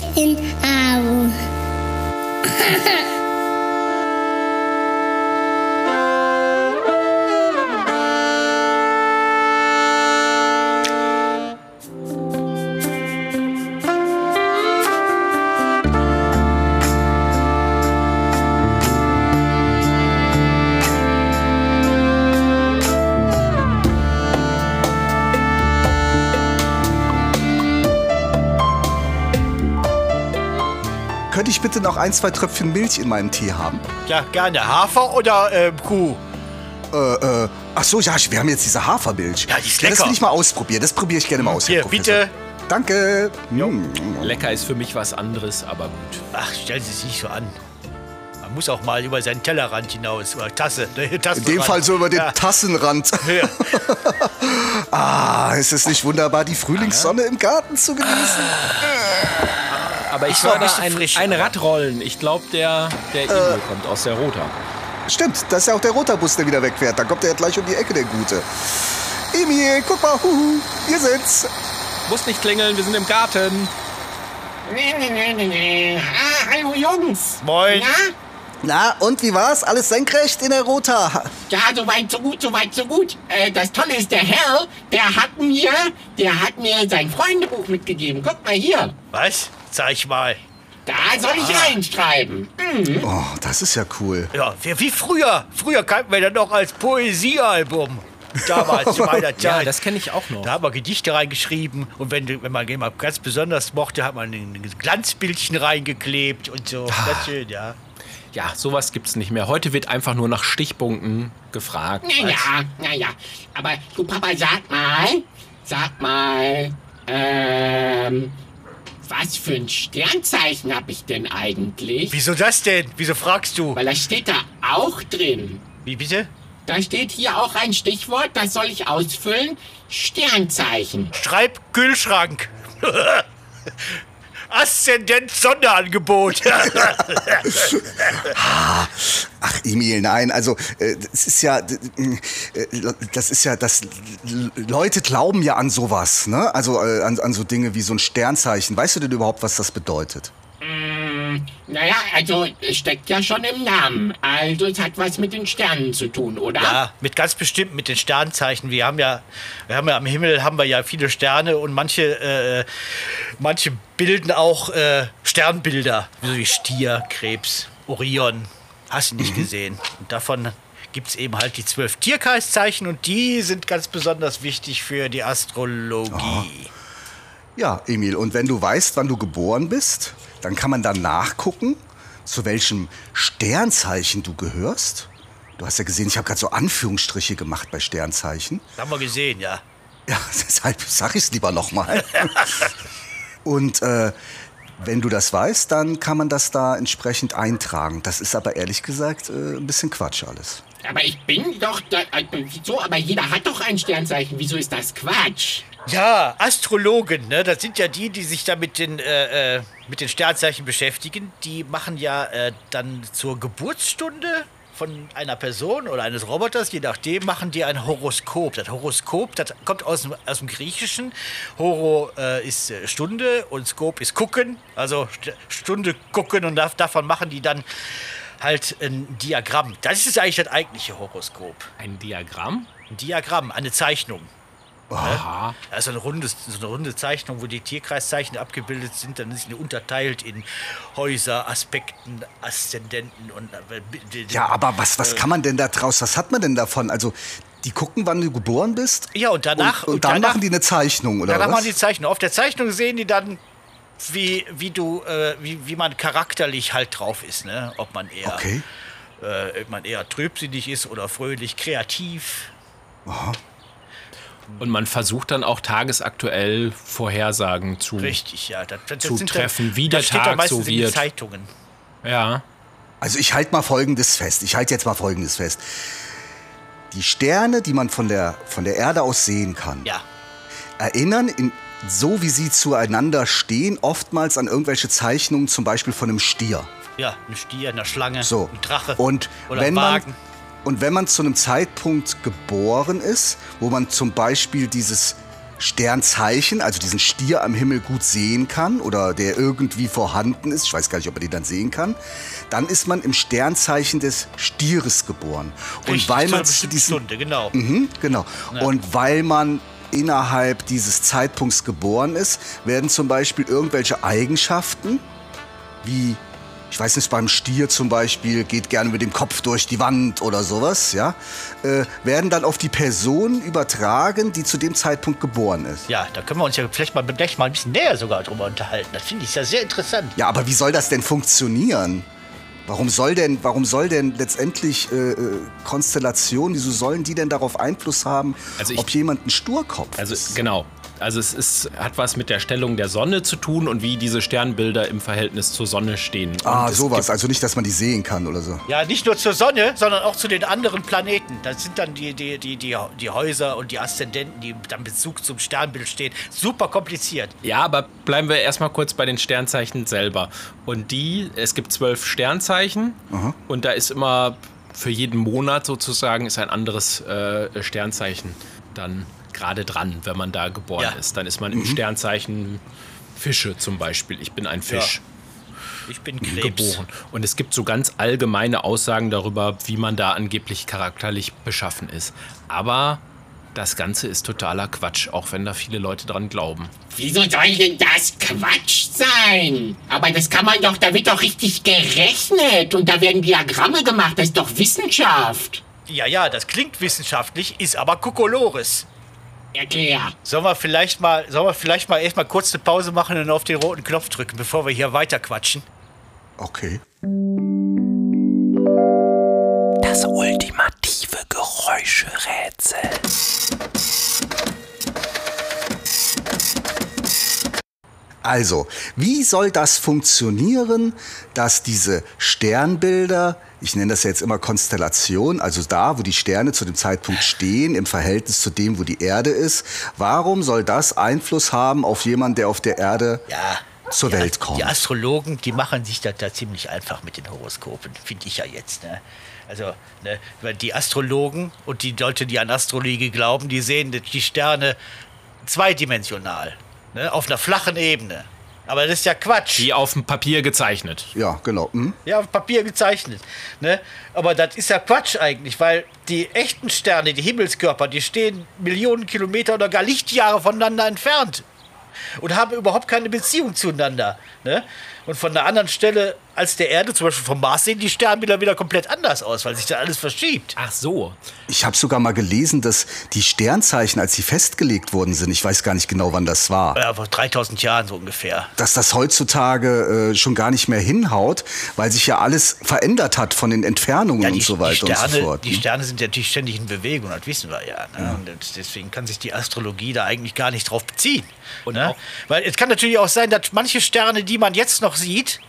Ich bin Könnte ich bitte noch ein, zwei Tröpfchen Milch in meinem Tee haben? Ja, gerne. Hafer oder äh, Kuh? Äh, äh, ach so, ja, wir haben jetzt diese Hafermilch. Ja, die ist Das lecker. will ich mal ausprobieren. Das probiere ich gerne mal aus. Hier, bitte. Danke. Mm. Lecker ist für mich was anderes, aber gut. Ach, stellen Sie sich nicht so an. Man muss auch mal über seinen Tellerrand hinaus. Oder Tasse. In dem Fall so über den ja. Tassenrand. Ja. Ah, ist es nicht wunderbar, die Frühlingssonne im Garten zu genießen? Aber ich ein da ein, frisch, ein Radrollen. Ich glaube, der, der Igel kommt aus der Rota. Stimmt, das ist ja auch der Roterbus, der wieder wegfährt. Dann kommt er ja gleich um die Ecke, der Gute. Emil, guck mal, huhu, ihr sind's. Muss nicht klingeln, wir sind im Garten. Ah, hallo Jungs. Moin. Na? Na, und wie war's? Alles senkrecht in der Rota? Ja, soweit, so gut, soweit, so gut. Äh, das Tolle ist, der Herr, der hat mir, der hat mir sein Freundebuch mitgegeben. Guck mal hier. Was? Zeig mal. Da soll ich Ah. reinschreiben. Hm. Oh, das ist ja cool. Ja, wie, wie früher. Früher kannten wir das noch als Poesiealbum. Damals, zu meiner Zeit. Ja, das kenne ich auch noch. Da haben wir Gedichte reingeschrieben und wenn, du- wenn man jemand ganz besonders mochte, hat man ein Glanzbildchen reingeklebt und so. Ganz schön, ja. Ja, sowas gibt's nicht mehr. Heute wird einfach nur nach Stichpunkten gefragt. Naja, naja. Aber du Papa, sag mal, sag mal, ähm, was für ein Sternzeichen habe ich denn eigentlich? Wieso das denn? Wieso fragst du? Weil das steht da auch drin. Wie bitte? Da steht hier auch ein Stichwort, das soll ich ausfüllen. Sternzeichen. Schreib Kühlschrank. Aszendent Sonderangebot. Ach, Emil, nein, also äh, das ist ja, äh, das ist ja, das Leute glauben ja an sowas, ne? Also äh, an, an so Dinge wie so ein Sternzeichen. Weißt du denn überhaupt, was das bedeutet? Naja, also es steckt ja schon im Namen. Also es hat was mit den Sternen zu tun, oder? ja, mit ganz bestimmt mit den Sternzeichen. Wir haben ja, wir haben ja am Himmel haben wir ja viele Sterne und manche, äh, manche bilden auch äh, Sternbilder, so wie Stier, Krebs, Orion. Hast du nicht gesehen? Und davon gibt es eben halt die zwölf Tierkreiszeichen und die sind ganz besonders wichtig für die Astrologie. Ja, Emil, und wenn du weißt, wann du geboren bist, dann kann man dann nachgucken, zu welchem Sternzeichen du gehörst. Du hast ja gesehen, ich habe gerade so Anführungsstriche gemacht bei Sternzeichen. Das haben wir gesehen, ja. Ja, deshalb sag ich es lieber nochmal. Und äh, wenn du das weißt, dann kann man das da entsprechend eintragen. Das ist aber ehrlich gesagt äh, ein bisschen Quatsch alles. Aber ich bin doch da, äh, wieso? Aber jeder hat doch ein Sternzeichen. Wieso ist das Quatsch? Ja, Astrologen, ne? Das sind ja die, die sich da mit den, äh, äh, mit den Sternzeichen beschäftigen. Die machen ja äh, dann zur Geburtsstunde von einer Person oder eines Roboters, je nachdem, machen die ein Horoskop. Das Horoskop, das kommt aus dem, aus dem Griechischen. Horo äh, ist äh, Stunde und Skop ist gucken. Also St Stunde gucken und da- davon machen die dann halt ein Diagramm. Das ist eigentlich das eigentliche Horoskop. Ein Diagramm? Ein Diagramm, eine Zeichnung. Aha. Also eine runde, so eine runde Zeichnung, wo die Tierkreiszeichen abgebildet sind, dann ist sie unterteilt in Häuser, Aspekten, Aszendenten und. äh, Ja, aber was, was kann man denn da draus? Was hat man denn davon? Also, die gucken, wann du geboren bist? Ja, und danach- Und, und und dann danach- machen die eine Zeichnung, oder Danach was? machen die Zeichnung. Auf der Zeichnung sehen die dann, wie, wie du, äh, wie, wie man charakterlich halt drauf ist, ne? Ob man eher, Okay. äh, ob man eher trübsinnig ist oder fröhlich, kreativ. Und man versucht dann auch tagesaktuell Vorhersagen zu. Richtig, ja. Das, das Zu sind treffen, wie das der steht doch Tag meistens so in den wird. Zeitungen. Ja. Also ich halte mal Folgendes fest. Ich halte jetzt mal Folgendes fest. Die Sterne, die man von der, von der Erde aus sehen kann, Ja. erinnern, in, so wie sie zueinander stehen, oftmals an irgendwelche Zeichnungen, zum Beispiel von einem Stier. Ja, ein Stier, eine Schlange, So. ein Drache Und oder wenn ein man Wagen. Und wenn man zu einem Zeitpunkt geboren ist, wo man zum Beispiel dieses Sternzeichen, also diesen Stier am Himmel gut sehen kann oder der irgendwie vorhanden ist, ich weiß gar nicht, ob man den dann sehen kann, dann ist man im Sternzeichen des Stieres geboren. Richtig, und weil zu man zu diesem Stunde, genau. Mhm, genau. Und weil man innerhalb dieses Zeitpunkts geboren ist, werden zum Beispiel irgendwelche Eigenschaften, wie, ich weiß nicht, beim Stier zum Beispiel, geht gerne mit dem Kopf durch die Wand oder sowas, ja, äh, werden dann auf die Person übertragen, die zu dem Zeitpunkt geboren ist. Ja, da können wir uns ja vielleicht mal gleich mal ein bisschen näher sogar drüber unterhalten. Das finde ich ja sehr interessant. Ja, aber wie soll das denn funktionieren? Warum soll denn, warum soll denn letztendlich äh, äh, Konstellationen, wieso sollen die denn darauf Einfluss haben, Also ich- ob jemand ein Sturkopf Also ist? genau. Also es ist, hat was mit der Stellung der Sonne zu tun und wie diese Sternbilder im Verhältnis zur Sonne stehen. Ah, und es sowas. Also nicht, dass man die sehen kann oder so. Ja, nicht nur zur Sonne, sondern auch zu den anderen Planeten. Das sind dann die, die, die, die, die Häuser und die Aszendenten, die dann Bezug zum Sternbild stehen. Super kompliziert. Ja, aber bleiben wir erstmal kurz bei den Sternzeichen selber. Und die, es gibt zwölf Sternzeichen und da ist immer für jeden Monat sozusagen ist ein anderes äh, Sternzeichen dann gerade dran, wenn man da geboren Ja. ist. Dann ist man im Sternzeichen Fische zum Beispiel. Ich bin ein Fisch. Ich bin Krebs. geboren. Und es gibt so ganz allgemeine Aussagen darüber, wie man da angeblich charakterlich beschaffen ist. Aber das Ganze ist totaler Quatsch, auch wenn da viele Leute dran glauben. Wieso soll denn das Quatsch sein? Aber das kann man doch, da wird doch richtig gerechnet und da werden Diagramme gemacht, das ist doch Wissenschaft. Ja, ja, das klingt wissenschaftlich, ist aber Kokolores. Erklär. Sollen wir vielleicht mal, sollen wir vielleicht mal erstmal kurz eine Pause machen und auf den roten Knopf drücken, bevor wir hier weiter quatschen? Okay. Das ultimative Geräuscherätsel. Also, wie soll das funktionieren, dass diese Sternbilder, ich nenne das jetzt immer Konstellation, also da, wo die Sterne zu dem Zeitpunkt stehen, im Verhältnis zu dem, wo die Erde ist, warum soll das Einfluss haben auf jemanden, der auf der Erde Ja. zur Welt kommt? Die Astrologen, die machen sich das da ziemlich einfach mit den Horoskopen, finde ich ja jetzt. Ne? Also, ne, die Astrologen und die Leute, die an Astrologie glauben, die sehen die Sterne zweidimensional, ne? auf einer flachen Ebene. Aber das ist ja Quatsch. Wie auf dem Papier gezeichnet. Ja, genau. Hm? Ja, auf Papier gezeichnet. Ne? Aber das ist ja Quatsch eigentlich, weil die echten Sterne, die Himmelskörper, die stehen Millionen Kilometer oder gar Lichtjahre voneinander entfernt und haben überhaupt keine Beziehung zueinander. Ne? Und von einer anderen Stelle als der Erde, zum Beispiel vom Mars, sehen die Sternbilder wieder komplett anders aus, weil sich da alles verschiebt. Ach so. Ich habe sogar mal gelesen, dass die Sternzeichen, als sie festgelegt worden sind, ich weiß gar nicht genau, wann das war, Ja, vor 3000 Jahren so ungefähr. dass das heutzutage äh, schon gar nicht mehr hinhaut, weil sich ja alles verändert hat von den Entfernungen und so weiter die, Sterne, und so fort. die ne? Sterne sind natürlich ständig in Bewegung, das wissen wir ja. Ne? Und das- deswegen kann sich die Astrologie da eigentlich gar nicht drauf beziehen. Und ne? Weil es kann natürlich auch sein, dass manche Sterne, die man jetzt noch sieht,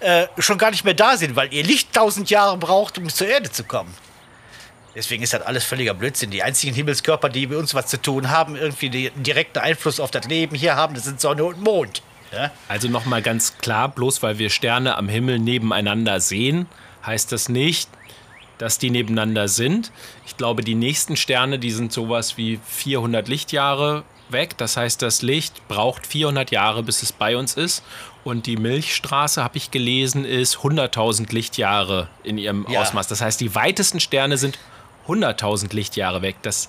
äh, schon gar nicht mehr da sind, weil ihr Licht tausend Jahre braucht, um zur Erde zu kommen. Deswegen ist das alles völliger Blödsinn. Die einzigen Himmelskörper, die mit uns was zu tun haben, irgendwie einen direkten Einfluss auf das Leben hier haben, das sind Sonne und Mond. Ja? Also nochmal ganz klar, bloß weil wir Sterne am Himmel nebeneinander sehen, heißt das nicht, dass die nebeneinander sind. Ich glaube, die nächsten Sterne, die sind sowas wie 400 Lichtjahre weg. Das heißt, das Licht braucht 400 Jahre, bis es bei uns ist. Und die Milchstraße, habe ich gelesen, ist 100.000 Lichtjahre in ihrem Ja. Ausmaß. Das heißt, die weitesten Sterne sind 100.000 Lichtjahre weg. Das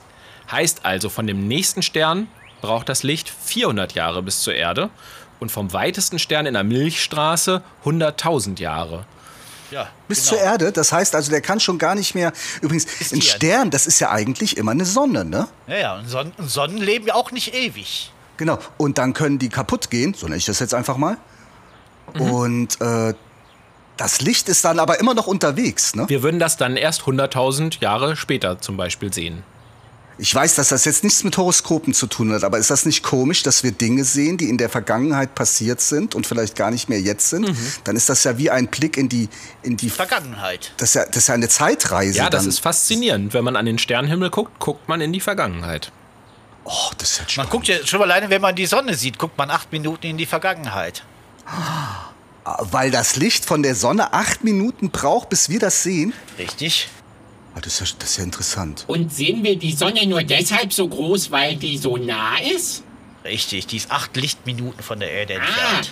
heißt also, von dem nächsten Stern braucht das Licht 400 Jahre bis zur Erde. Und vom weitesten Stern in der Milchstraße 100.000 Jahre. Ja, Bis genau. zur Erde, das heißt also, der kann schon gar nicht mehr. Übrigens, Ist ein die Erde. Stern, das ist ja eigentlich immer eine Sonne, ne? Ja, ja, und Sonnen, und Sonnen leben ja auch nicht ewig. Genau. Und dann können die kaputt gehen, so nenne ich das jetzt einfach mal. Mhm. Und äh, das Licht ist dann aber immer noch unterwegs, ne? Wir würden das dann erst 100.000 Jahre später zum Beispiel sehen. Ich weiß, dass das jetzt nichts mit Horoskopen zu tun hat, aber ist das nicht komisch, dass wir Dinge sehen, die in der Vergangenheit passiert sind und vielleicht gar nicht mehr jetzt sind? Mhm. Dann ist das ja wie ein Blick in die, in die Vergangenheit. das ist ja, das ist ja eine Zeitreise. Ja, das dann. ist faszinierend. Wenn man an den Sternenhimmel guckt, guckt man in die Vergangenheit. oh, das ist ja Man spannend. guckt ja schon alleine, wenn man die Sonne sieht, guckt man acht Minuten in die Vergangenheit. Weil das Licht von der Sonne acht Minuten braucht, bis wir das sehen. Richtig? Ah, Das ist, ja, das ist ja interessant. Und sehen wir die Sonne nur deshalb so groß, weil die so nah ist? Richtig, die ist acht Lichtminuten von der Erde Ah, entfernt.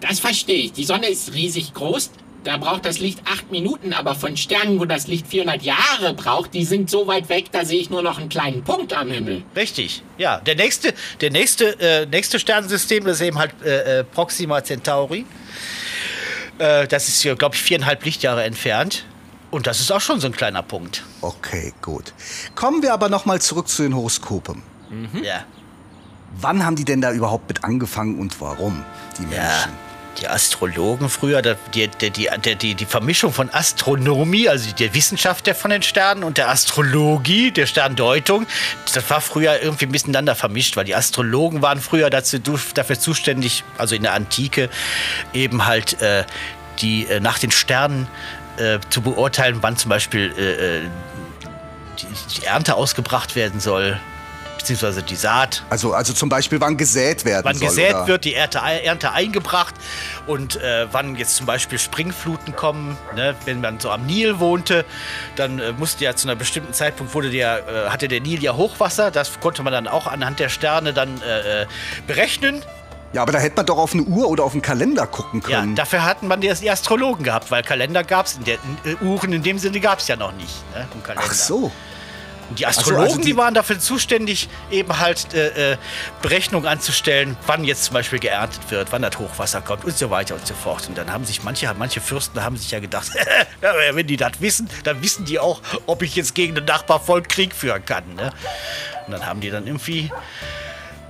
das verstehe ich. Die Sonne ist riesig groß. Da braucht das Licht acht Minuten, aber von Sternen, wo das Licht 400 Jahre braucht, die sind so weit weg, da sehe ich nur noch einen kleinen Punkt am Himmel. Richtig, ja. Der nächste, der nächste, äh, nächste Sternensystem das ist eben halt äh, äh, Proxima Centauri. Äh, das ist hier, glaube ich, viereinhalb Lichtjahre entfernt. Und das ist auch schon so ein kleiner Punkt. Okay, gut. Kommen wir aber noch mal zurück zu den Horoskopen. Ja. Wann haben die denn da überhaupt mit angefangen und warum, die Ja. Menschen? Die Astrologen früher, die, die, die, die, die Vermischung von Astronomie, also der Wissenschaft der von den Sternen und der Astrologie, der Sterndeutung, das war früher irgendwie miteinander vermischt, weil die Astrologen waren früher dazu, dafür zuständig, also in der Antike, eben halt äh, die äh, nach den Sternen äh, zu beurteilen, wann zum Beispiel äh, äh, die, die Ernte ausgebracht werden soll, beziehungsweise die Saat Also, also zum Beispiel, wann gesät werden wann soll. gesät oder? wird, die Ernte, Ernte eingebracht und äh, wann jetzt zum Beispiel Springfluten kommen. Ne? Wenn man so am Nil wohnte, dann äh, musste ja zu einer bestimmten Zeitpunkt wurde der, hatte der Nil ja Hochwasser. Das konnte man dann auch anhand der Sterne dann berechnen. Ja, aber da hätte man doch auf eine Uhr oder auf einen Kalender gucken Ja, können. dafür hatten man die, die Astrologen gehabt, weil Kalender gab es, in der, in, äh, Uhren in dem Sinne gab es ja noch nicht. Ne? Ach so. Und die so, Astrologen, also die, die- waren dafür zuständig, eben halt äh, äh, Berechnungen anzustellen, wann jetzt zum Beispiel geerntet wird, wann das Hochwasser kommt und so weiter und so fort. Und dann haben sich manche, manche Fürsten haben sich ja gedacht, ja, wenn die das wissen, dann wissen die auch, ob ich jetzt gegen den Nachbarvolk Krieg führen kann. Ne? Und dann haben die dann irgendwie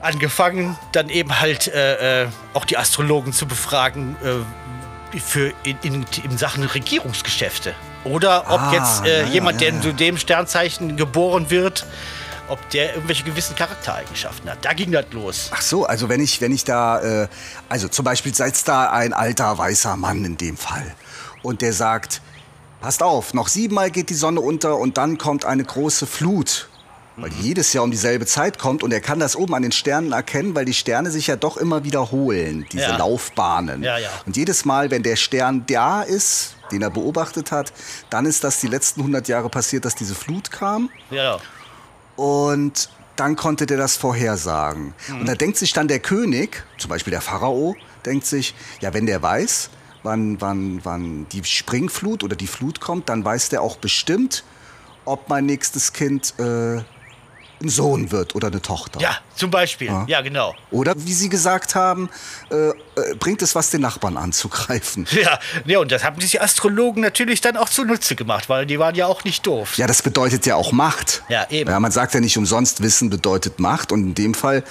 angefangen, dann eben halt äh, äh, auch die Astrologen zu befragen äh, für in, in, in Sachen Regierungsgeschäfte. Oder ob Ah, jetzt äh, ja, jemand, der ja. zu dem Sternzeichen geboren wird, ob der irgendwelche gewissen Charaktereigenschaften hat. Da ging das los. Ach so, also wenn ich, wenn ich da, äh, also zum Beispiel sitzt da ein alter weißer Mann in dem Fall und der sagt, passt auf, noch siebenmal geht die Sonne unter und dann kommt eine große Flut. Weil die jedes Jahr um dieselbe Zeit kommt und er kann das oben an den Sternen erkennen, weil die Sterne sich ja doch immer wiederholen, diese Ja. Laufbahnen. Ja, ja. Und jedes Mal, wenn der Stern da ist, den er beobachtet hat, dann ist das die letzten 100 Jahre passiert, dass diese Flut kam. Ja, Und dann konnte der das vorhersagen. Und da denkt sich dann der König, zum Beispiel der Pharao, denkt sich, ja, wenn der weiß, wann, wann, wann die Springflut oder die Flut kommt, dann weiß der auch bestimmt, ob mein nächstes Kind äh, ein Sohn wird oder eine Tochter. ja zum Beispiel. Ja, genau. Oder wie Sie gesagt haben, äh, äh, bringt es was, den Nachbarn anzugreifen. Ja, ja, und das haben sich die Astrologen natürlich dann auch zunutze gemacht, weil die waren ja auch nicht doof. Ja, das bedeutet ja auch Macht. Ja, eben. Ja, man sagt ja nicht umsonst, Wissen bedeutet Macht. Und in dem Fall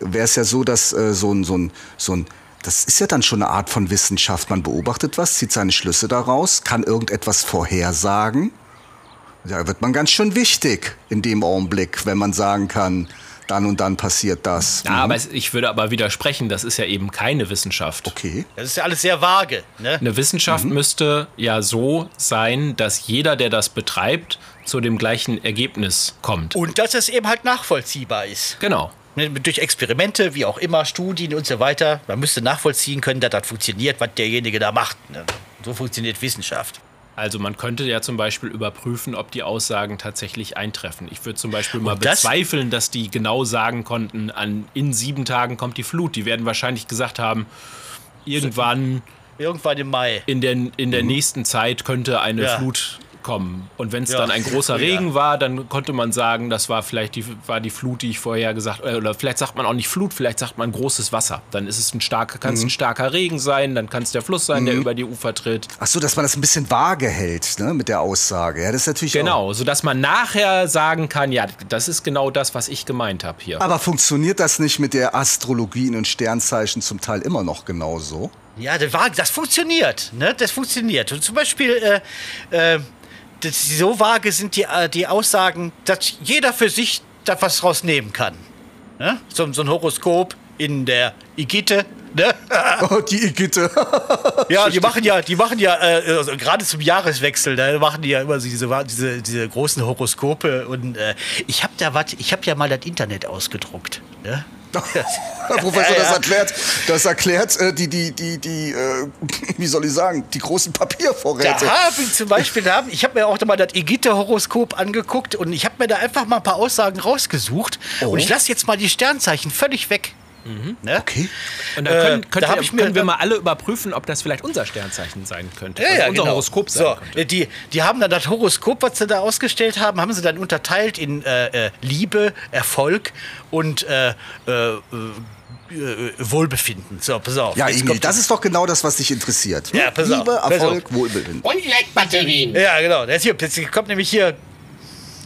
wäre es ja so, dass äh, so ein, so ein, so ein, das ist ja dann schon eine Art von Wissenschaft. Man beobachtet was, zieht seine Schlüsse daraus, kann irgendetwas vorhersagen. Da wird man ganz schön wichtig in dem Augenblick, wenn man sagen kann, dann und dann passiert das. Ja, aber es, ich würde aber widersprechen, das ist ja eben keine Wissenschaft. Okay. Das ist ja alles sehr vage. Ne? Eine Wissenschaft müsste ja so sein, dass jeder, der das betreibt, zu dem gleichen Ergebnis kommt. Und dass es eben halt nachvollziehbar ist. Genau. Ne, Durch Experimente, wie auch immer, Studien und so weiter. Man müsste nachvollziehen können, dass das funktioniert, was derjenige da macht. Ne? So funktioniert Wissenschaft. Also man könnte ja zum Beispiel überprüfen, ob die Aussagen tatsächlich eintreffen. Ich würde zum Beispiel mal das- bezweifeln, dass die genau sagen konnten, an, in sieben Tagen kommt die Flut. Die werden wahrscheinlich gesagt haben, irgendwann Irgendwann im Mai. in der, in der nächsten Zeit könnte eine Ja. Flut kommen. Und wenn es Ja. dann ein großer. Regen war, dann konnte man sagen, das war vielleicht die, war die Flut, die ich vorher gesagt habe. Oder vielleicht sagt man auch nicht Flut, vielleicht sagt man großes Wasser. Dann ist es ein starker, kann es Mhm. ein starker Regen sein, dann kann es der Fluss sein, der über die Ufer tritt. Ach so, dass man das ein bisschen vage hält, ne, mit der Aussage. Ja, das ist natürlich Auch Genau, sodass man nachher sagen kann, ja, das ist genau das, was ich gemeint habe hier. Aber funktioniert das nicht mit der Astrologie und Sternzeichen zum Teil immer noch genauso? Ja, das, war, das funktioniert. Ne? Das funktioniert. Und zum Beispiel, äh, äh, das, so vage sind die, äh, die Aussagen, dass jeder für sich da was draus nehmen kann. Ne? So, so ein Horoskop in der Igitte. Ne? Oh, die Igitte. Ja, die machen ja, die machen ja, äh, also gerade zum Jahreswechsel, da machen die ja immer diese, diese, diese großen Horoskope und äh, ich habe da was, ich habe ja mal das Internet ausgedruckt. Ne? Herr Professor, das erklärt, das erklärt äh, die, die, die, die, äh, wie soll ich sagen, die großen Da Papiervorräte. habe ich zum Beispiel, da hab, ich habe mir auch mal das Ägypter-Horoskop angeguckt und ich habe mir da einfach mal ein paar Aussagen rausgesucht. Oh. Und ich lasse jetzt mal die Sternzeichen völlig weg. Ne? Okay. Und dann Äh, können, könnt da hab ihr, ich mir können wir dann- mal alle überprüfen, ob das vielleicht unser Sternzeichen sein könnte. Ja, also ja, unser genau. Horoskop sein so, könnte. äh, die, die haben dann das Horoskop, was sie da ausgestellt haben, haben sie dann unterteilt in äh, äh, Liebe, Erfolg und äh, äh, äh, äh, Wohlbefinden. So, pass auf. Ja, Emil, das ist doch genau das, was dich interessiert. Ja, pass auf, Liebe, pass Erfolg, Wohlbefinden. Und Leckbatterien. Ja, genau. Jetzt, hier, jetzt kommt nämlich hier.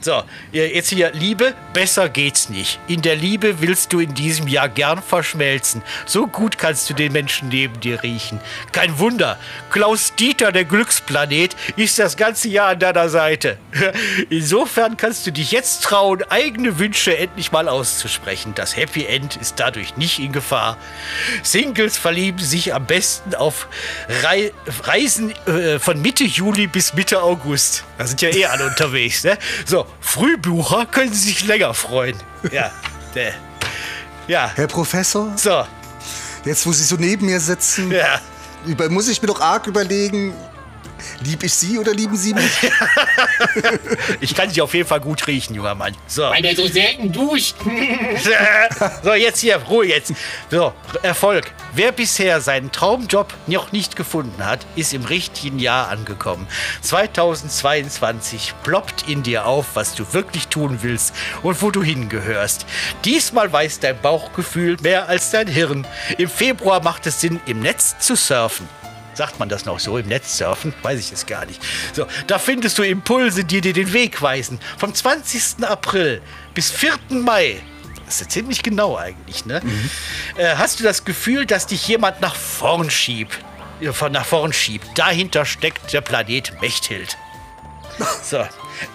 So, jetzt hier Liebe, besser geht's nicht. In der Liebe willst du in diesem Jahr gern verschmelzen. So gut kannst du den Menschen neben dir riechen. Kein Wunder, Klaus Dieter, der Glücksplanet, ist das ganze Jahr an deiner Seite. Insofern kannst du dich jetzt trauen, eigene Wünsche endlich mal auszusprechen. Das Happy End ist dadurch nicht in Gefahr. Singles verlieben sich am besten auf Rei Reisen äh, von Mitte Juli bis Mitte August. Da sind ja eh alle unterwegs. Ne? So, Frühbucher können sich länger freuen. Ja, der. Ja, Herr Professor, so, jetzt wo Sie so neben mir sitzen, ja. über, muss ich mir doch arg überlegen, lieb ich Sie oder lieben Sie mich? Ich kann dich auf jeden Fall gut riechen, junger Mann. So. Weil der so selten duscht. So, jetzt hier, Ruhe jetzt. So, Erfolg. Wer bisher seinen Traumjob noch nicht gefunden hat, ist im richtigen Jahr angekommen. 2022 ploppt in dir auf, was du wirklich tun willst und wo du hingehörst. Diesmal weiß dein Bauchgefühl mehr als dein Hirn. Im Februar macht es Sinn, im Netz zu surfen. Sagt man das noch so im Netz surfen? Weiß ich es gar nicht. So, da findest du Impulse, die dir den Weg weisen. Vom 20. April bis 4. Mai. Das ist ja ziemlich genau eigentlich, ne? Äh, hast du das Gefühl, dass dich jemand nach vorn schiebt? Von nach vorn schiebt. Dahinter steckt der Planet Mechthild. So,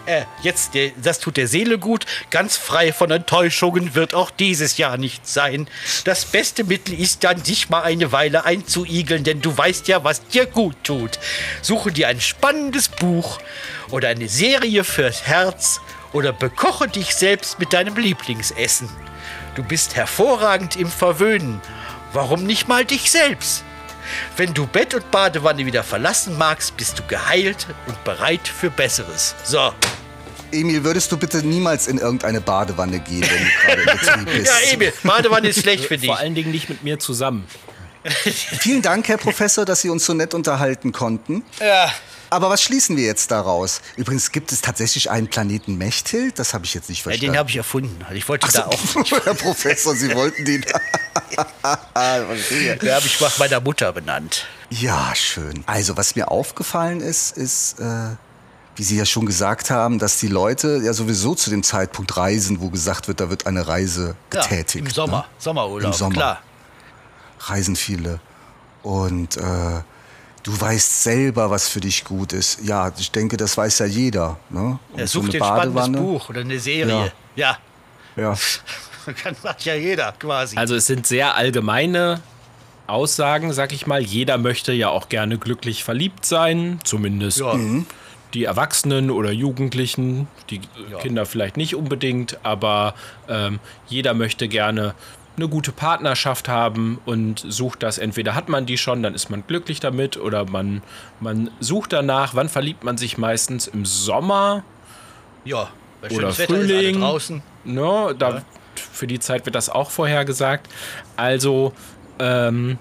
äh, jetzt, das tut der Seele gut. Ganz frei von Enttäuschungen wird auch dieses Jahr nicht sein. Das beste Mittel ist dann, dich mal eine Weile einzuigeln, denn du weißt ja, was dir gut tut. Suche dir ein spannendes Buch oder eine Serie fürs Herz oder bekoche dich selbst mit deinem Lieblingsessen. Du bist hervorragend im Verwöhnen. Warum nicht mal dich selbst? Wenn du Bett und Badewanne wieder verlassen magst, bist du geheilt und bereit für Besseres. So. Emil, würdest du bitte niemals in irgendeine Badewanne gehen, wenn du gerade im Betrieb bist? Ja, Emil, Badewanne ist schlecht für dich. Vor allen Dingen nicht mit mir zusammen. Vielen Dank, Herr Professor, dass Sie uns so nett unterhalten konnten. Ja. Aber was schließen wir jetzt daraus? Übrigens gibt es tatsächlich einen Planeten Mechthild. Das habe ich jetzt nicht Ja, verstanden. den habe ich erfunden. Ich wollte so, da auch. Herr Professor, Sie wollten den. Den habe ich nach meiner Mutter benannt. Ja, schön. Also, was mir aufgefallen ist, ist, äh, wie Sie ja schon gesagt haben, dass die Leute ja sowieso zu dem Zeitpunkt reisen, wo gesagt wird, da wird eine Reise getätigt. Ja, Im Sommer. Ne? Sommerurlaub. Im Sommer. Klar. Reisen viele. Und äh, du weißt selber, was für dich gut ist. Ja, ich denke, das weiß ja jeder. Ne? Er so sucht eine ein spannendes Buch oder eine Serie. Ja. Ja. Kann macht ja jeder quasi. Also es sind sehr allgemeine Aussagen, sag ich mal. Jeder möchte ja auch gerne glücklich verliebt sein, zumindest Ja. die Erwachsenen oder Jugendlichen, die Kinder vielleicht nicht unbedingt, aber ähm, jeder möchte gerne eine gute Partnerschaft haben und sucht das. Entweder hat man die schon, dann ist man glücklich damit, oder man, man sucht danach. Wann verliebt man sich meistens? Im Sommer ja. Bei oder Frühling. draußen. Ne, da, Für die Zeit wird das auch vorhergesagt. Also, ähm,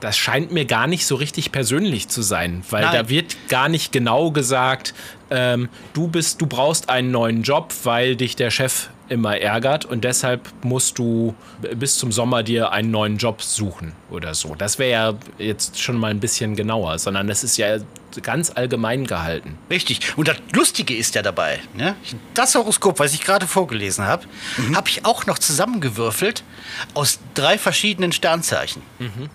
das scheint mir gar nicht so richtig persönlich zu sein, weil Nein. da wird gar nicht genau gesagt, ähm, du bist, du brauchst einen neuen Job, weil dich der Chef immer ärgert und deshalb musst du bis zum Sommer dir einen neuen Job suchen oder so. Das wäre ja jetzt schon mal ein bisschen genauer, sondern es ist ja ganz allgemein gehalten. Richtig. Und das Lustige ist ja dabei, ne? das Horoskop, was ich gerade vorgelesen habe, habe ich auch noch zusammengewürfelt aus drei verschiedenen Sternzeichen.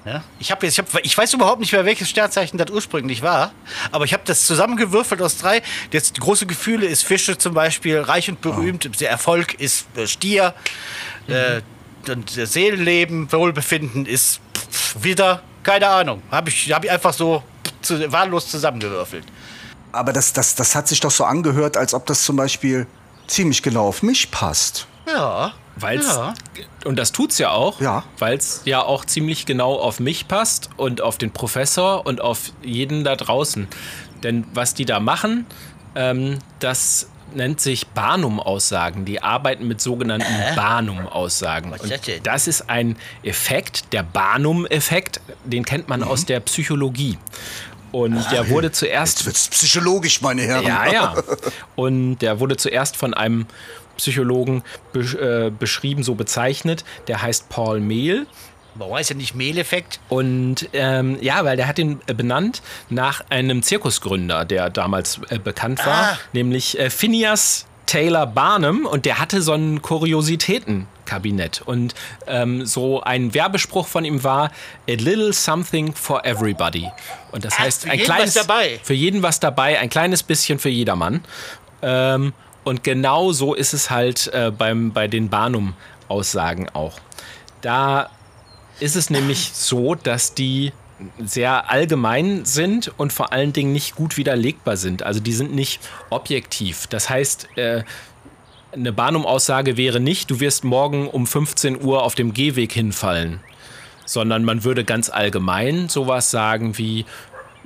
Ja? Ich, hab jetzt, ich, hab, ich weiß überhaupt nicht mehr, welches Sternzeichen das ursprünglich war, aber ich habe das zusammengewürfelt aus drei. Jetzt große Gefühle ist Fische zum Beispiel, reich und berühmt, der Erfolg ist äh, Stier, äh, und das Seelenleben, Wohlbefinden ist wieder, keine Ahnung, habe ich, hab ich einfach so zu, wahllos zusammengewürfelt. Aber das, das, das hat sich doch so angehört, als ob das zum Beispiel ziemlich genau auf mich passt. Ja. Weil's, Ja. Und das tut's ja auch, Ja. weil es ja auch ziemlich genau auf mich passt und auf den Professor und auf jeden da draußen. Denn was die da machen, ähm, das nennt sich Barnum-Aussagen. Die arbeiten mit sogenannten Barnum-Aussagen. Was ist Und das ist ein Effekt, der Barnum-Effekt, den kennt man aus der Psychologie. Und der wurde zuerst Jetzt wird's psychologisch, meine Herren. ja, ja. Und der wurde zuerst von einem Psychologen besch äh, beschrieben, so bezeichnet. Der heißt Paul Mehl. Warum heißt ja nicht Mehleffekt? Und ähm, ja, weil der hat ihn äh, benannt nach einem Zirkusgründer, der damals äh, bekannt war, Ah. nämlich äh, Phineas Taylor Barnum. Und der hatte so ein Kuriositätenkabinett. Und ähm, so ein Werbespruch von ihm war: A little something for everybody. Und das Ah, heißt, für ein jeden was kleines. dabei. Für jeden was dabei, ein kleines bisschen für jedermann. Ähm, und genau so ist es halt äh, beim, bei den Barnum-Aussagen auch. Da ist es nämlich so, dass die sehr allgemein sind und vor allen Dingen nicht gut widerlegbar sind. Also die sind nicht objektiv. Das heißt, äh, eine Barnum-Aussage wäre nicht, du wirst morgen um 15 Uhr auf dem Gehweg hinfallen, sondern man würde ganz allgemein sowas sagen wie,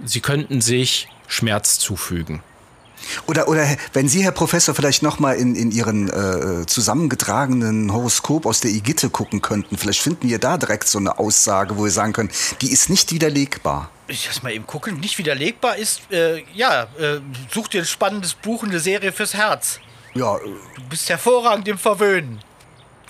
sie könnten sich Schmerz zufügen. Oder, oder wenn Sie, Herr Professor, vielleicht nochmal in, in Ihren äh, zusammengetragenen Horoskop aus der Igitte gucken könnten. Vielleicht finden wir da direkt so eine Aussage, wo wir sagen können, die ist nicht widerlegbar. Ich lass mal eben gucken. Nicht widerlegbar ist, äh, ja, äh, such dir ein spannendes Buch, eine Serie fürs Herz. Ja, Du bist hervorragend im Verwöhnen.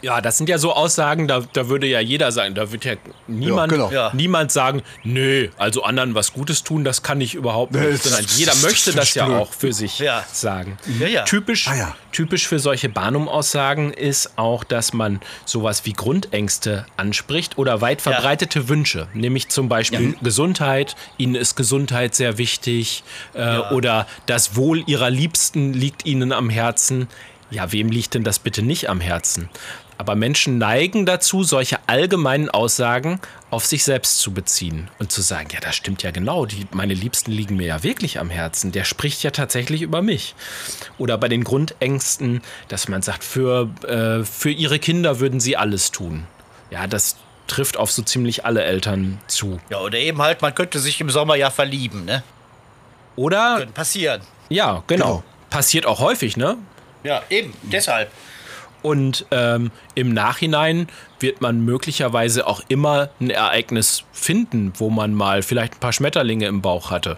Ja, das sind ja so Aussagen, da, da würde ja jeder sagen, da wird ja niemand, genau. Ja. niemand sagen, nö, also anderen was Gutes tun, das kann ich überhaupt nicht. Sondern jeder das- möchte das ja auch für sich Ja. sagen. Ja, ja. Typisch, Ah, ja. typisch für solche Barnum-Aussagen ist auch, dass man sowas wie Grundängste anspricht oder weit Ja. verbreitete Wünsche, nämlich zum Beispiel Gesundheit. Ihnen ist Gesundheit sehr wichtig äh, oder das Wohl ihrer Liebsten liegt ihnen am Herzen. Ja, wem liegt denn das bitte nicht am Herzen? Aber Menschen neigen dazu, solche allgemeinen Aussagen auf sich selbst zu beziehen und zu sagen, ja, das stimmt ja genau, die, meine Liebsten liegen mir ja wirklich am Herzen, der spricht ja tatsächlich über mich. Oder bei den Grundängsten, dass man sagt, für, äh, für ihre Kinder würden sie alles tun. Ja, das trifft auf so ziemlich alle Eltern zu. Ja, oder eben halt, man könnte sich im Sommer ja verlieben, ne? Oder, Könnte passieren. ja, genau. Genau. Passiert auch häufig, ne? Ja, eben, deshalb. Und ähm, im Nachhinein wird man möglicherweise auch immer ein Ereignis finden, wo man mal vielleicht ein paar Schmetterlinge im Bauch hatte.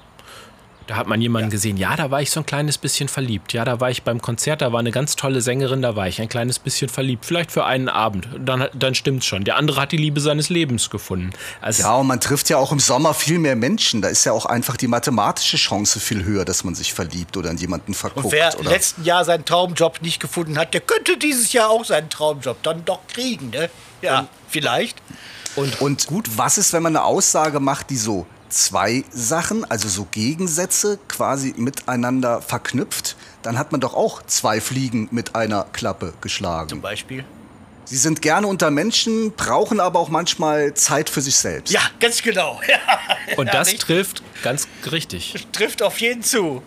Da hat man jemanden gesehen, ja, da war ich so ein kleines bisschen verliebt. Ja, da war ich beim Konzert, da war eine ganz tolle Sängerin, da war ich ein kleines bisschen verliebt. Vielleicht für einen Abend. Dann, dann stimmt's schon. Der andere hat die Liebe seines Lebens gefunden. Also, ja, und man trifft ja auch im Sommer viel mehr Menschen. Da ist ja auch einfach die mathematische Chance viel höher, dass man sich verliebt oder in jemanden verguckt. Und wer im oder? letzten Jahr seinen Traumjob nicht gefunden hat, der könnte dieses Jahr auch seinen Traumjob dann doch kriegen, ne? Ja, vielleicht. Und, und gut, was ist, wenn man eine Aussage macht, die so zwei Sachen, also so Gegensätze quasi miteinander verknüpft? Dann hat man doch auch zwei Fliegen mit einer Klappe Zum geschlagen. Beispiel. Sie sind gerne unter Menschen, brauchen aber auch manchmal Zeit für sich selbst. Ja, ganz genau. Ja, und das richtig. trifft ganz richtig. trifft auf jeden zu.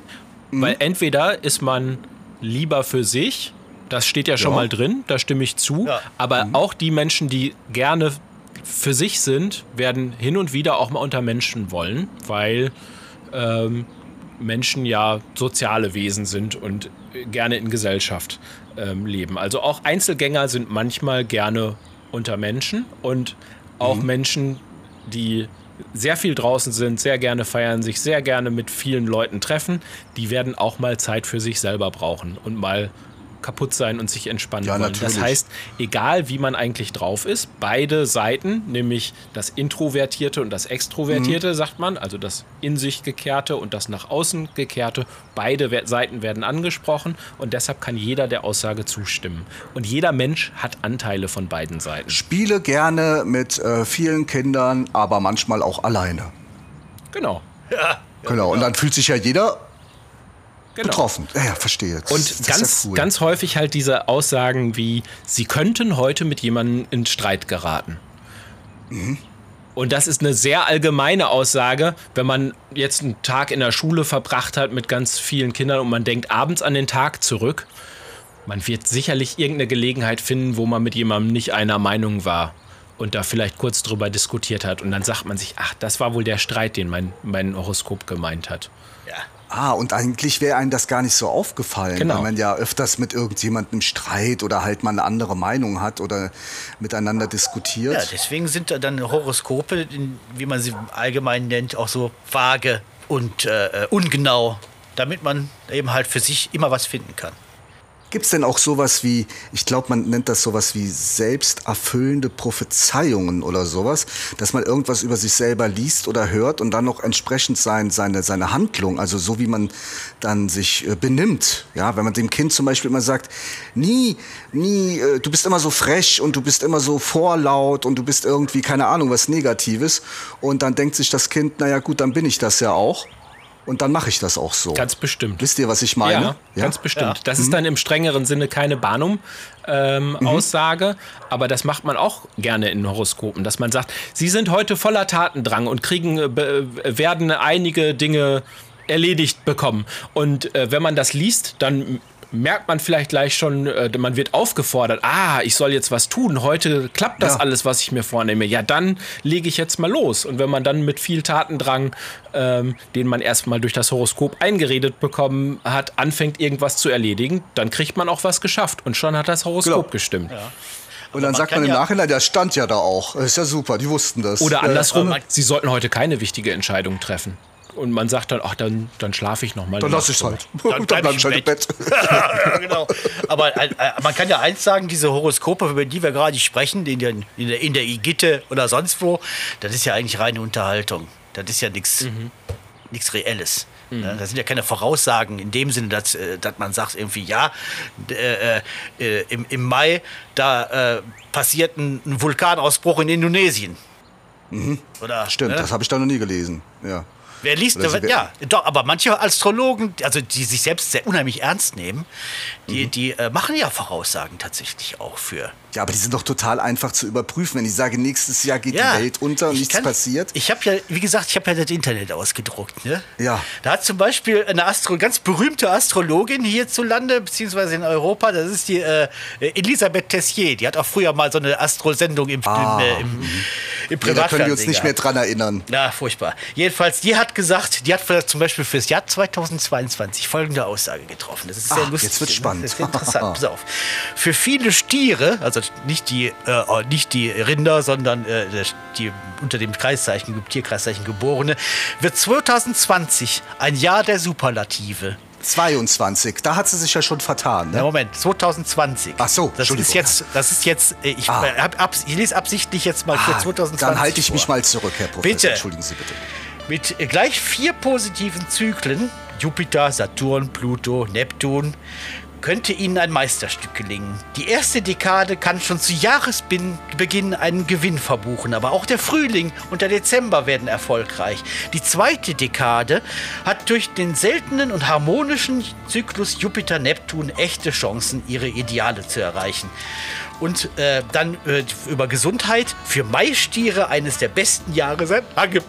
Weil entweder ist man lieber für sich, das steht ja schon Ja. mal drin, da stimme ich zu, Ja. aber auch die Menschen, die gerne für sich sind, werden hin und wieder auch mal unter Menschen wollen, weil ähm, Menschen ja soziale Wesen sind und gerne in Gesellschaft ähm, leben. Also auch Einzelgänger sind manchmal gerne unter Menschen und auch Menschen, die sehr viel draußen sind, sehr gerne feiern, sich sehr gerne mit vielen Leuten treffen, die werden auch mal Zeit für sich selber brauchen und mal kaputt sein und sich entspannen Ja, wollen. natürlich. Das heißt, egal wie man eigentlich drauf ist, beide Seiten, nämlich das Introvertierte und das Extrovertierte, sagt man, also das in sich gekehrte und das nach außen gekehrte, beide Seiten werden angesprochen und deshalb kann jeder der Aussage zustimmen. Und jeder Mensch hat Anteile von beiden Seiten. Spiele gerne mit äh, vielen Kindern, aber manchmal auch alleine. Genau. Genau. Und dann fühlt sich ja jeder genau. betroffen. Ja, ja, verstehe. Das, Und das ganz, ja cool. ganz häufig halt diese Aussagen wie, Sie könnten heute mit jemandem in Streit geraten. Und das ist eine sehr allgemeine Aussage, wenn man jetzt einen Tag in der Schule verbracht hat mit ganz vielen Kindern und man denkt abends an den Tag zurück. Man wird sicherlich irgendeine Gelegenheit finden, wo man mit jemandem nicht einer Meinung war und da vielleicht kurz drüber diskutiert hat. Und dann sagt man sich, ach, das war wohl der Streit, den mein, mein Horoskop gemeint hat. Ja. Ah, und eigentlich wäre einem das gar nicht so aufgefallen, Genau. weil man ja öfters mit irgendjemandem Streit oder halt mal eine andere Meinung hat oder miteinander diskutiert. Ja, deswegen sind da dann Horoskope, wie man sie allgemein nennt, auch so vage und äh, äh, ungenau, damit man eben halt für sich immer was finden kann. Gibt es denn auch sowas wie, ich glaube, man nennt das sowas wie selbsterfüllende Prophezeiungen oder sowas, dass man irgendwas über sich selber liest oder hört und dann noch entsprechend sein, seine, seine Handlung, also so wie man dann sich äh, benimmt. Ja, wenn man dem Kind zum Beispiel immer sagt, nie, nie, äh, du bist immer so frech und du bist immer so vorlaut und du bist irgendwie, keine Ahnung, was Negatives. Und dann denkt sich das Kind, naja gut, dann bin ich das ja auch. Und dann mache ich das auch so. Ganz bestimmt. Wisst ihr, was ich meine? Ja, ganz bestimmt. Das ist dann im strengeren Sinne keine Barnum-Aussage, aber das macht man auch gerne in Horoskopen, dass man sagt, Sie sind heute voller Tatendrang und kriegen, äh, be- werden einige Dinge erledigt bekommen. Und äh, wenn man das liest, dann merkt man vielleicht gleich schon, äh, man wird aufgefordert, ah, ich soll jetzt was tun, heute klappt das Ja. alles, was ich mir vornehme. Ja, dann lege ich jetzt mal los. Und wenn man dann mit viel Tatendrang, ähm, den man erstmal durch das Horoskop eingeredet bekommen hat, anfängt irgendwas zu erledigen, dann kriegt man auch was geschafft. Und schon hat das Horoskop Genau. gestimmt. Und dann man sagt man im ja- Nachhinein, der stand ja da auch. Das ist ja super, die wussten das. Oder Ja, andersrum, man- sie sollten heute keine wichtige Entscheidung treffen. Und man sagt dann, ach, dann, dann schlafe ich noch mal. Dann eine lass Nacht ich's drüber. halt. Dann Dann, bleib bleib ich ich halt im Bett. ja, genau. Aber äh, äh, man kann ja eins sagen, diese Horoskope, über die wir gerade sprechen, in der, in der, in der Igitte oder sonst wo, das ist ja eigentlich reine Unterhaltung. Das ist ja nichts nichts Reelles. Ne? Das sind ja keine Voraussagen in dem Sinne, dass, äh, dass man sagt irgendwie, ja, d- äh, äh, im, im Mai, da äh, passiert ein, Vulkanausbruch in Indonesien. Oder, Stimmt, ne? das habe ich da noch nie gelesen. Ja. Wer liest, sie- ja, doch, aber manche Astrologen, also die sich selbst sehr unheimlich ernst nehmen, die, die äh, machen ja Voraussagen tatsächlich auch für. ja, aber die sind doch total einfach zu überprüfen. Wenn ich sage, nächstes Jahr geht Ja, die Welt unter und ich nichts kann- passiert. Ich habe ja, wie gesagt, ich habe ja das Internet ausgedruckt. Ne? Ja. Da hat zum Beispiel eine Astro ganz berühmte Astrologin hierzulande, beziehungsweise in Europa, das ist die äh, Elisabeth Tessier. Die hat auch früher mal so eine Astro-Sendung im, Ah, im, äh, im, im Ja, da Privatfernsehen können wir uns nicht mehr dran erinnern. Na, furchtbar. Jedenfalls, die hat gesagt, die hat für, zum Beispiel fürs Jahr 2022 folgende Aussage getroffen. Das ist sehr Ah, lustig. jetzt wird's ne? spannend. Das ist interessant. Pass auf. Für viele Stiere, also nicht die, äh, nicht die Rinder, sondern äh, die unter dem Kreiszeichen, Tierkreiszeichen geborene, wird 2020 ein Jahr der Superlative. 22, da hat sie sich ja schon vertan. Na, Ne? Moment, 2020. Ach so, das ist jetzt, das ist jetzt, äh, ich, Ah. hab, abs- ich lese absichtlich jetzt mal für Ah, 2020. dann halte ich mich vor. mal zurück, Herr Professor. Bitte. Entschuldigen Sie bitte. Mit äh, gleich vier positiven Zyklen, Jupiter, Saturn, Pluto, Neptun, könnte Ihnen ein Meisterstück gelingen. Die erste Dekade kann schon zu Jahresbeginn einen Gewinn verbuchen, aber auch der Frühling und der Dezember werden erfolgreich. Die zweite Dekade hat durch den seltenen und harmonischen Zyklus Jupiter-Neptun echte Chancen, ihre Ideale zu erreichen. Und äh, dann äh, über Gesundheit für Maistiere eines der besten Jahre seit langem.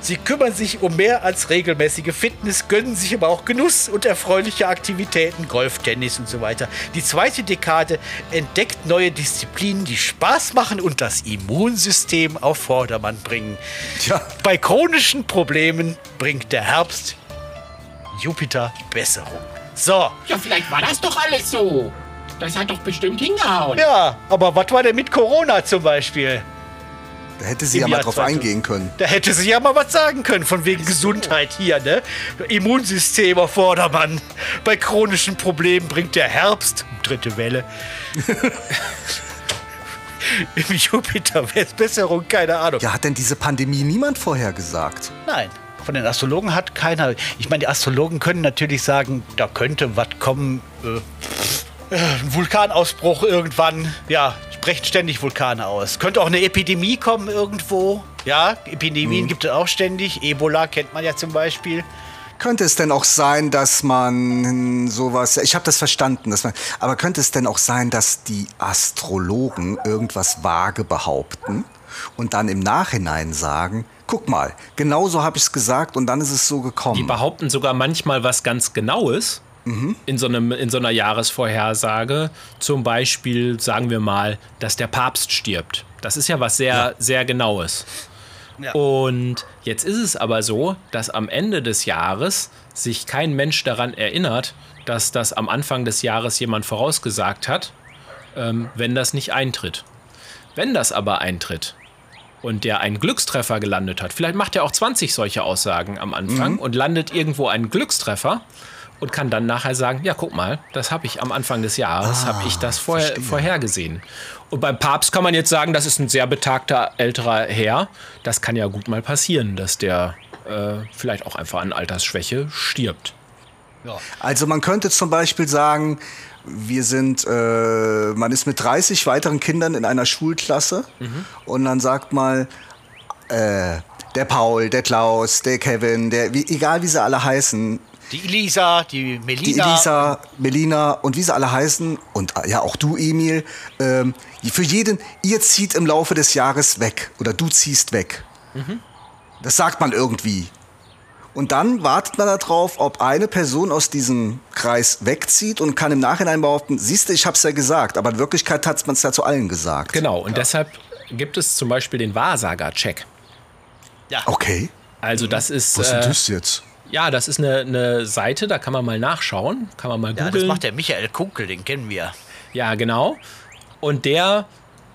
Sie kümmern sich um mehr als regelmäßige Fitness, gönnen sich aber auch Genuss und erfreuliche Aktivitäten, Golf, Tennis und so weiter. Die zweite Dekade entdeckt neue Disziplinen, die Spaß machen und das Immunsystem auf Vordermann bringen. Tja. Bei chronischen Problemen bringt der Herbst Jupiter Besserung. So, Ja, vielleicht war das doch alles so. Das hat doch bestimmt hingehauen. ja, aber was war denn mit Corona zum Beispiel? Da hätte sie ja mal Jahr drauf 2000. eingehen können. Da hätte sie ja mal was sagen können, von wegen Gesundheit hier, ne? Immunsystem auf Vordermann. Bei chronischen Problemen bringt der Herbst, dritte Welle. Im Jupiter wäre es Besserung, keine Ahnung. Ja, hat denn diese Pandemie niemand vorher gesagt? Nein. Von den Astrologen hat keiner. Ich meine, die Astrologen können natürlich sagen, da könnte was kommen. Äh, ein Vulkanausbruch irgendwann. Ja, brechen ständig Vulkane aus. Könnte auch eine Epidemie kommen irgendwo. Ja, Epidemien gibt es auch ständig. Ebola kennt man ja zum Beispiel. Könnte es denn auch sein, dass man sowas, ich habe das verstanden, dass man, aber könnte es denn auch sein, dass die Astrologen irgendwas vage behaupten und dann im Nachhinein sagen, guck mal, genau so habe ich es gesagt und dann ist es so Die gekommen. behaupten sogar manchmal was ganz Genaues in, so einem, in so einer Jahresvorhersage. Zum Beispiel sagen wir mal, dass der Papst stirbt. Das ist ja was sehr, sehr Genaues. Ja. Und jetzt ist es aber so, dass am Ende des Jahres sich kein Mensch daran erinnert, dass das am Anfang des Jahres jemand vorausgesagt hat, ähm, wenn das nicht eintritt. Wenn das aber eintritt und der einen Glückstreffer gelandet hat, vielleicht macht er auch 20 solche Aussagen am Anfang und landet irgendwo einen Glückstreffer und kann dann nachher sagen, ja, guck mal, das habe ich am Anfang des Jahres, habe ich das vorher, verstehe. vorhergesehen. Und beim Papst kann man jetzt sagen, das ist ein sehr betagter älterer Herr. Das kann ja gut mal passieren, dass der äh, vielleicht auch einfach an Altersschwäche stirbt. Also man könnte zum Beispiel sagen, wir sind, äh, man ist mit 30 weiteren Kindern in einer Schulklasse und dann sagt mal, äh, der Paul, der Klaus, der Kevin, der, wie, egal wie sie alle heißen, Die Elisa, die Melina. die Elisa, Melina und wie sie alle heißen und äh, ja auch du, Emil, ähm, für jeden, ihr zieht im Laufe des Jahres weg oder du ziehst weg. Das sagt man irgendwie. Und dann wartet man darauf, ob eine Person aus diesem Kreis wegzieht und kann im Nachhinein behaupten, siehst du, ich hab's ja gesagt, aber in Wirklichkeit hat man es ja zu allen gesagt. Genau, und deshalb gibt es zum Beispiel den Wahrsager-Check. Okay. Also das ist, Was ist denn äh, das jetzt? Ja, das ist eine, eine Seite, da kann man mal nachschauen, kann man mal Ja, das googeln. macht der Michael Kunkel, den kennen wir. Ja, genau. Und der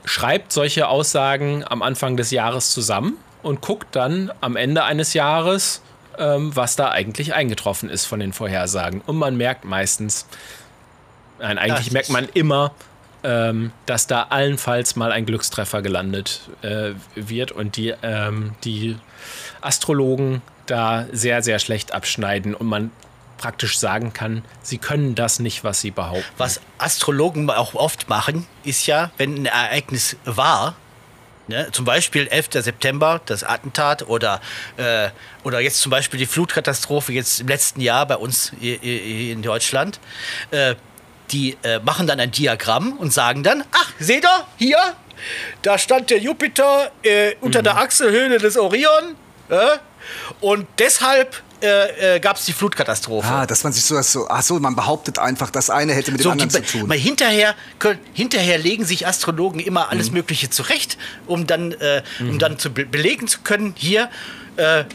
schreibt solche Aussagen am Anfang des Jahres zusammen und guckt dann am Ende eines Jahres, ähm, was da eigentlich eingetroffen ist von den Vorhersagen. Und man merkt meistens, nein, eigentlich Das merkt man immer, ähm, dass da allenfalls mal ein Glückstreffer gelandet äh, wird und die, ähm, die Astrologen da sehr, sehr schlecht abschneiden und man praktisch sagen kann, sie können das nicht, was sie behaupten. Was Astrologen auch oft machen, ist ja, wenn ein Ereignis war, ne, zum Beispiel 11. September, das Attentat oder, äh, oder jetzt zum Beispiel die Flutkatastrophe jetzt im letzten Jahr bei uns hier, hier hier in Deutschland, äh, die äh, machen dann ein Diagramm und sagen dann, ach, seht ihr, hier, da stand der Jupiter äh, unter der Achselhöhle des Orion äh, und deshalb äh, äh, gab es die Flutkatastrophe. Ah, dass man sich so, so, ach so, man behauptet einfach, das eine hätte mit dem So, anderen die, zu tun. Weil hinterher, können, hinterher legen sich Astrologen immer alles Mhm. Mögliche zurecht, um dann, äh, um dann zu be belegen zu können, hier, äh,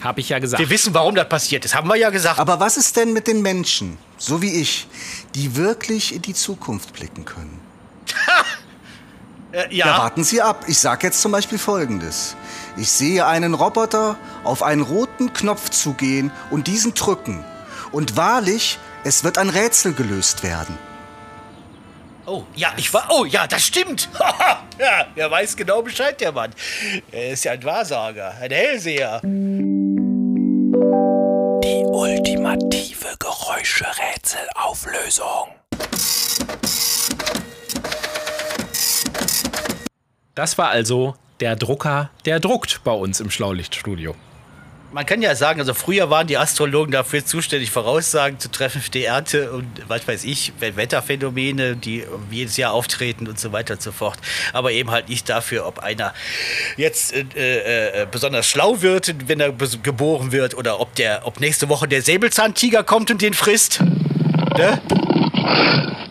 Habe ich ja gesagt. wir wissen, warum das passiert ist. Haben wir ja gesagt. Aber was ist denn mit den Menschen, so wie ich, die wirklich in die Zukunft blicken können? äh, Ja, ja, warten Sie ab. Ich sage jetzt zum Beispiel Folgendes. Ich sehe einen Roboter auf einen roten Knopf zugehen und diesen drücken. Und wahrlich, es wird ein Rätsel gelöst werden. oh, ja, ich war, oh, ja, das stimmt. ja, er weiß genau Bescheid, der Mann. Er ist ja ein Wahrsager, ein Hellseher. Die ultimative Geräuscherätselauflösung. Das war also der Drucker, der druckt bei uns im Schlaulichtstudio. Man kann ja sagen, also früher waren die Astrologen dafür zuständig, Voraussagen zu treffen für die Ernte und was weiß ich, Wetterphänomene, die jedes Jahr auftreten und so weiter und so fort. Aber eben halt nicht dafür, ob einer jetzt äh, äh, besonders schlau wird, wenn er geboren wird, oder ob der, ob nächste Woche der Säbelzahntiger kommt und den frisst. Ne?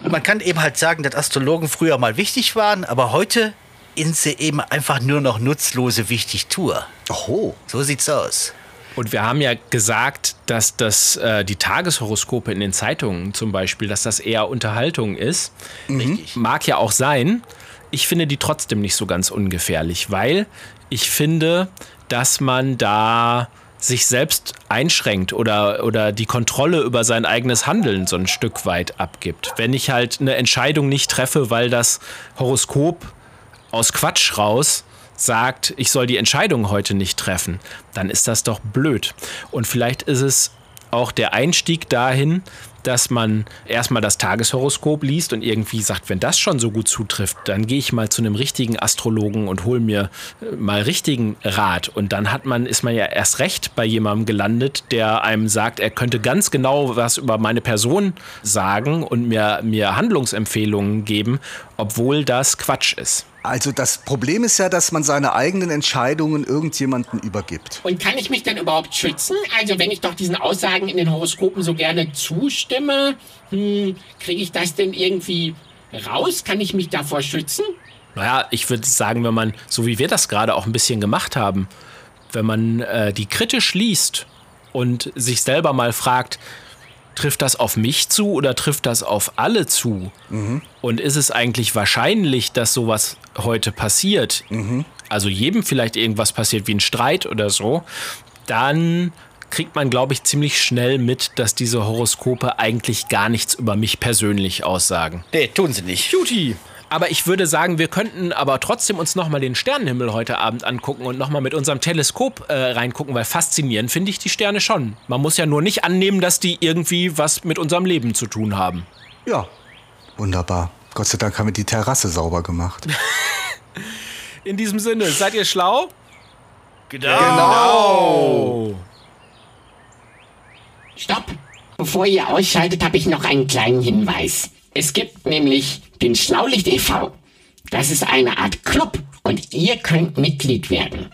Man kann eben halt sagen, dass Astrologen früher mal wichtig waren, aber heute sind sie eben einfach nur noch nutzlose Wichtigtour. Oho. So sieht's aus. Und wir haben ja gesagt, dass das, äh, die Tageshoroskope in den Zeitungen zum Beispiel, dass das eher Unterhaltung ist. Richtig. Mag ja auch sein, ich finde die trotzdem nicht so ganz ungefährlich, weil ich finde, dass man da sich selbst einschränkt oder, oder die Kontrolle über sein eigenes Handeln so ein Stück weit abgibt. Wenn ich halt eine Entscheidung nicht treffe, weil das Horoskop aus Quatsch raus sagt, ich soll die Entscheidung heute nicht treffen, dann ist das doch blöd. Und vielleicht ist es auch der Einstieg dahin, dass man erstmal das Tageshoroskop liest und irgendwie sagt, wenn das schon so gut zutrifft, dann gehe ich mal zu einem richtigen Astrologen und hole mir äh, mal richtigen Rat. Und dann hat man, ist man ja erst recht bei jemandem gelandet, der einem sagt, er könnte ganz genau was über meine Person sagen und mir, mir Handlungsempfehlungen geben, obwohl das Quatsch ist. Also das Problem ist ja, dass man seine eigenen Entscheidungen irgendjemanden übergibt. Und kann ich mich denn überhaupt schützen? Also wenn ich doch diesen Aussagen in den Horoskopen so gerne zustimme, hm, kriege ich das denn irgendwie raus? Kann ich mich davor schützen? Naja, ich würde sagen, wenn man, so wie wir das gerade auch ein bisschen gemacht haben, wenn man äh, die kritisch liest und sich selber mal fragt, trifft das auf mich zu oder trifft das auf alle zu? Mhm. Und ist es eigentlich wahrscheinlich, dass sowas heute passiert? Mhm. Also jedem vielleicht irgendwas passiert wie ein Streit oder so, dann kriegt man, glaube ich, ziemlich schnell mit, dass diese Horoskope eigentlich gar nichts über mich persönlich aussagen. Nee, tun sie nicht. Cutie! Aber ich würde sagen, wir könnten aber trotzdem uns nochmal den Sternenhimmel heute Abend angucken und nochmal mit unserem Teleskop äh, reingucken, weil faszinierend finde ich die Sterne schon. Man muss ja nur nicht annehmen, dass die irgendwie was mit unserem Leben zu tun haben. Ja, wunderbar. Gott sei Dank haben wir die Terrasse sauber gemacht. In diesem Sinne, seid ihr schlau? Genau. Genau. Stopp! Bevor ihr ausschaltet, habe ich noch einen kleinen Hinweis. Es gibt nämlich den Schlaulicht e.V. Das ist eine Art Club und ihr könnt Mitglied werden.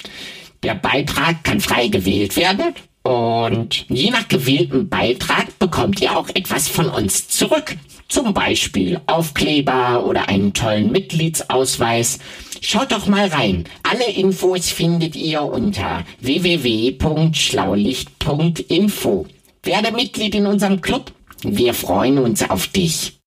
Der Beitrag kann frei gewählt werden und je nach gewähltem Beitrag bekommt ihr auch etwas von uns zurück. Zum Beispiel Aufkleber oder einen tollen Mitgliedsausweis. Schaut doch mal rein. Alle Infos findet ihr unter www.schlaulicht.info. Werde Mitglied in unserem Club. Wir freuen uns auf dich.